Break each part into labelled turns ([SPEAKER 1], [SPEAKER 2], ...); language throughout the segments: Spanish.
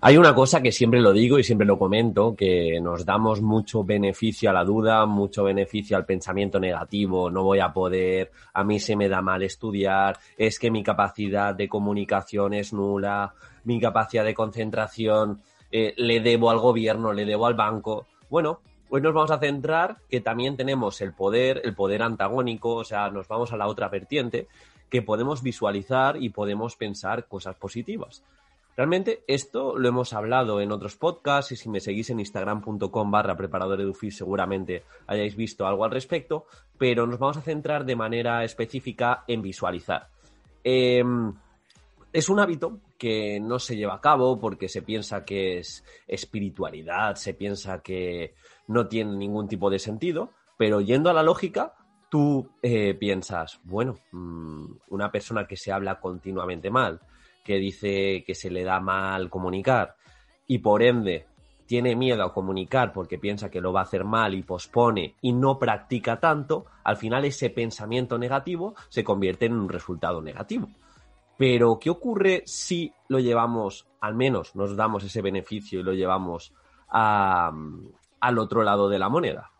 [SPEAKER 1] Hay una cosa que siempre lo digo y siempre lo comento, que nos damos mucho beneficio a la duda, mucho beneficio al pensamiento negativo, no voy a poder, a mí se me da mal estudiar, es que mi capacidad de comunicación es nula, mi capacidad de concentración eh, le debo al gobierno, le debo al banco. Bueno, hoy nos vamos a centrar que también tenemos el poder, el poder antagónico, o sea, nos vamos a la otra vertiente, que podemos visualizar y podemos pensar cosas positivas. Realmente esto lo hemos hablado en otros podcasts y si me seguís en instagram.com barra preparador seguramente hayáis visto algo al respecto, pero nos vamos a centrar de manera específica en visualizar. Em, es un hábito que no se lleva a cabo porque se piensa que es espiritualidad, se piensa que no tiene ningún tipo de sentido, pero yendo a la lógica, tú eh, piensas, bueno, mm, una persona que se habla continuamente mal, que dice que se le da mal comunicar y por ende tiene miedo a comunicar porque piensa que lo va a hacer mal y pospone y no practica tanto, al final ese pensamiento negativo se convierte en un resultado negativo. Pero, ¿qué ocurre si lo llevamos, al menos nos damos ese beneficio y lo llevamos al otro lado de la moneda?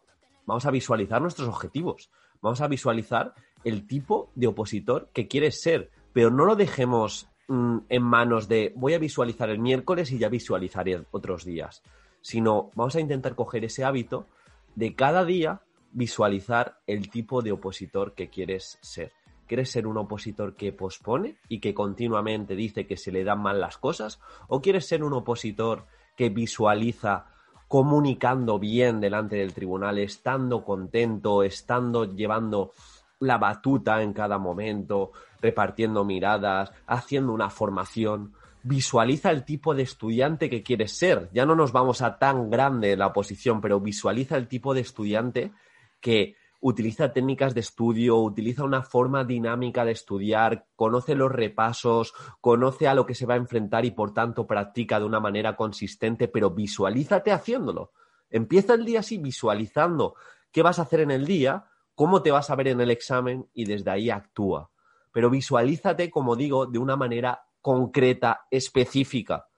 [SPEAKER 1] Vamos a visualizar nuestros objetivos, vamos a visualizar el tipo de opositor que quieres ser, pero no lo dejemos Mm, en manos de voy a visualizar el miércoles y ya visualizaré otros días, sino vamos a intentar coger ese hábito de cada día visualizar el tipo de opositor que quieres ser. ¿Quieres ser un opositor que pospone y que continuamente dice que se le dan mal las cosas? ¿O quieres ser un opositor que visualiza comunicando bien delante del tribunal, estando contento, estando llevando la batuta en cada momento, repartiendo miradas, haciendo una formación. Visualiza el tipo de estudiante que quieres ser. Ya no nos vamos a tan grande la oposición, pero visualiza el tipo de estudiante que utiliza técnicas de estudio, utiliza una forma dinámica de estudiar, conoce los repasos, conoce a lo que se va a enfrentar y por tanto practica de una manera consistente, pero visualízate haciéndolo. Empieza el día así visualizando qué vas a hacer en el día cómo te vas a ver en el examen y desde ahí actúa. Pero visualízate, como digo, de una manera concreta, específica.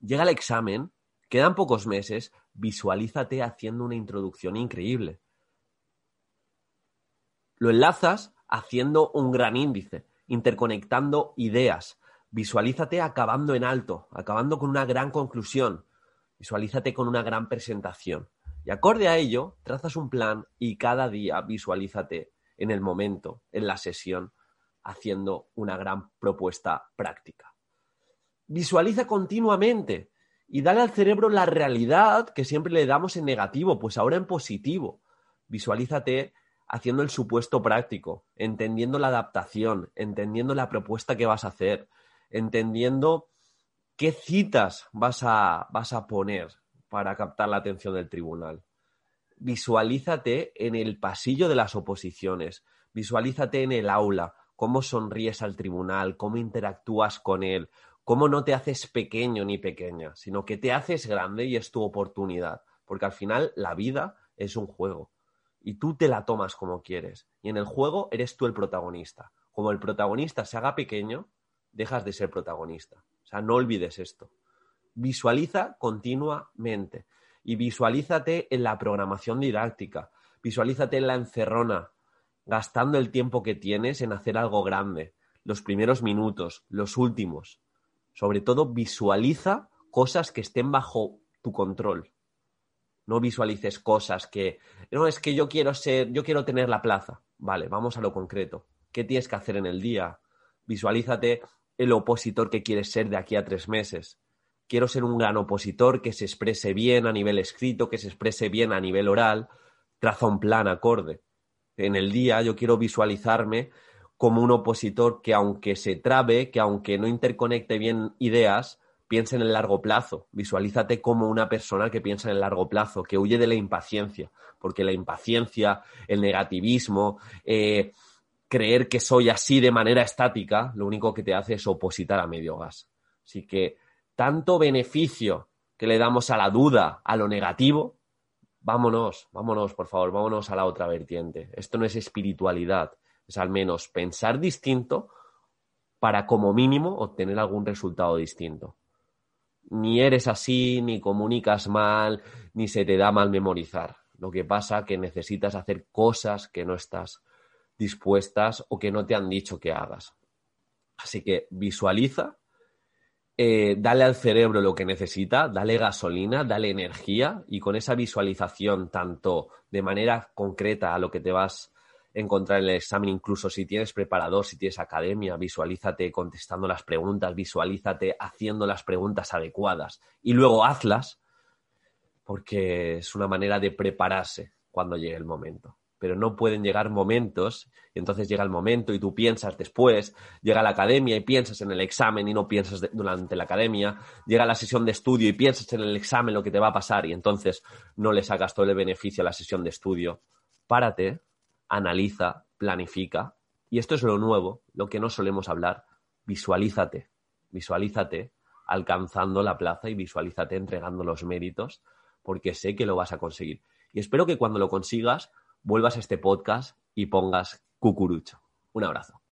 [SPEAKER 1] Llega el examen, quedan pocos meses, visualízate haciendo una introducción increíble. Lo enlazas haciendo un gran índice, interconectando ideas. Visualízate acabando en alto, acabando con una gran conclusión. Visualízate con una gran presentación. Y acorde a ello, trazas un plan y cada día visualízate en el momento, en la sesión, haciendo una gran propuesta práctica. Visualiza continuamente y dale al cerebro la realidad que siempre le damos en negativo, pues ahora en positivo. Visualízate haciendo el supuesto práctico, entendiendo la adaptación, entendiendo la propuesta que vas a hacer, entendiendo qué citas vas a, vas a poner, para captar la atención del tribunal. Visualízate en el pasillo de las oposiciones, visualízate en el aula, cómo sonríes al tribunal, cómo interactúas con él, cómo no te haces pequeño ni pequeña, sino que te haces grande y es tu oportunidad, porque al final la vida es un juego y tú te la tomas como quieres y en el juego eres tú el protagonista. Como el protagonista se haga pequeño, dejas de ser protagonista. O sea, no olvides esto. Visualiza continuamente y visualízate en la programación didáctica, visualízate en la encerrona, gastando el tiempo que tienes en hacer algo grande, los primeros minutos, los últimos. Sobre todo, visualiza cosas que estén bajo tu control. No visualices cosas que, no, es que yo quiero ser, yo quiero tener la plaza. Vale, vamos a lo concreto. ¿Qué tienes que hacer en el día? Visualízate el opositor que quieres ser de aquí a tres meses quiero ser un gran opositor que se exprese bien a nivel escrito, que se exprese bien a nivel oral, traza un plan acorde. En el día yo quiero visualizarme como un opositor que aunque se trabe, que aunque no interconecte bien ideas, piensa en el largo plazo, visualízate como una persona que piensa en el largo plazo, que huye de la impaciencia, porque la impaciencia, el negativismo, eh, creer que soy así de manera estática, lo único que te hace es opositar a medio gas. Así que tanto beneficio que le damos a la duda, a lo negativo, vámonos, vámonos, por favor, vámonos a la otra vertiente. Esto no es espiritualidad, es al menos pensar distinto para como mínimo obtener algún resultado distinto. Ni eres así, ni comunicas mal, ni se te da mal memorizar. Lo que pasa es que necesitas hacer cosas que no estás dispuestas o que no te han dicho que hagas. Así que visualiza, eh, dale al cerebro lo que necesita, dale gasolina, dale energía y con esa visualización tanto de manera concreta a lo que te vas a encontrar en el examen, incluso si tienes preparador, si tienes academia, visualízate contestando las preguntas, visualízate haciendo las preguntas adecuadas y luego hazlas porque es una manera de prepararse cuando llegue el momento pero no pueden llegar momentos, y entonces llega el momento y tú piensas después, llega la academia y piensas en el examen y no piensas durante la academia, llega la sesión de estudio y piensas en el examen lo que te va a pasar y entonces no le sacas todo el beneficio a la sesión de estudio. Párate, analiza, planifica, y esto es lo nuevo, lo que no solemos hablar, visualízate, visualízate alcanzando la plaza y visualízate entregando los méritos, porque sé que lo vas a conseguir. Y espero que cuando lo consigas vuelvas a este podcast y pongas cucurucho. Un abrazo.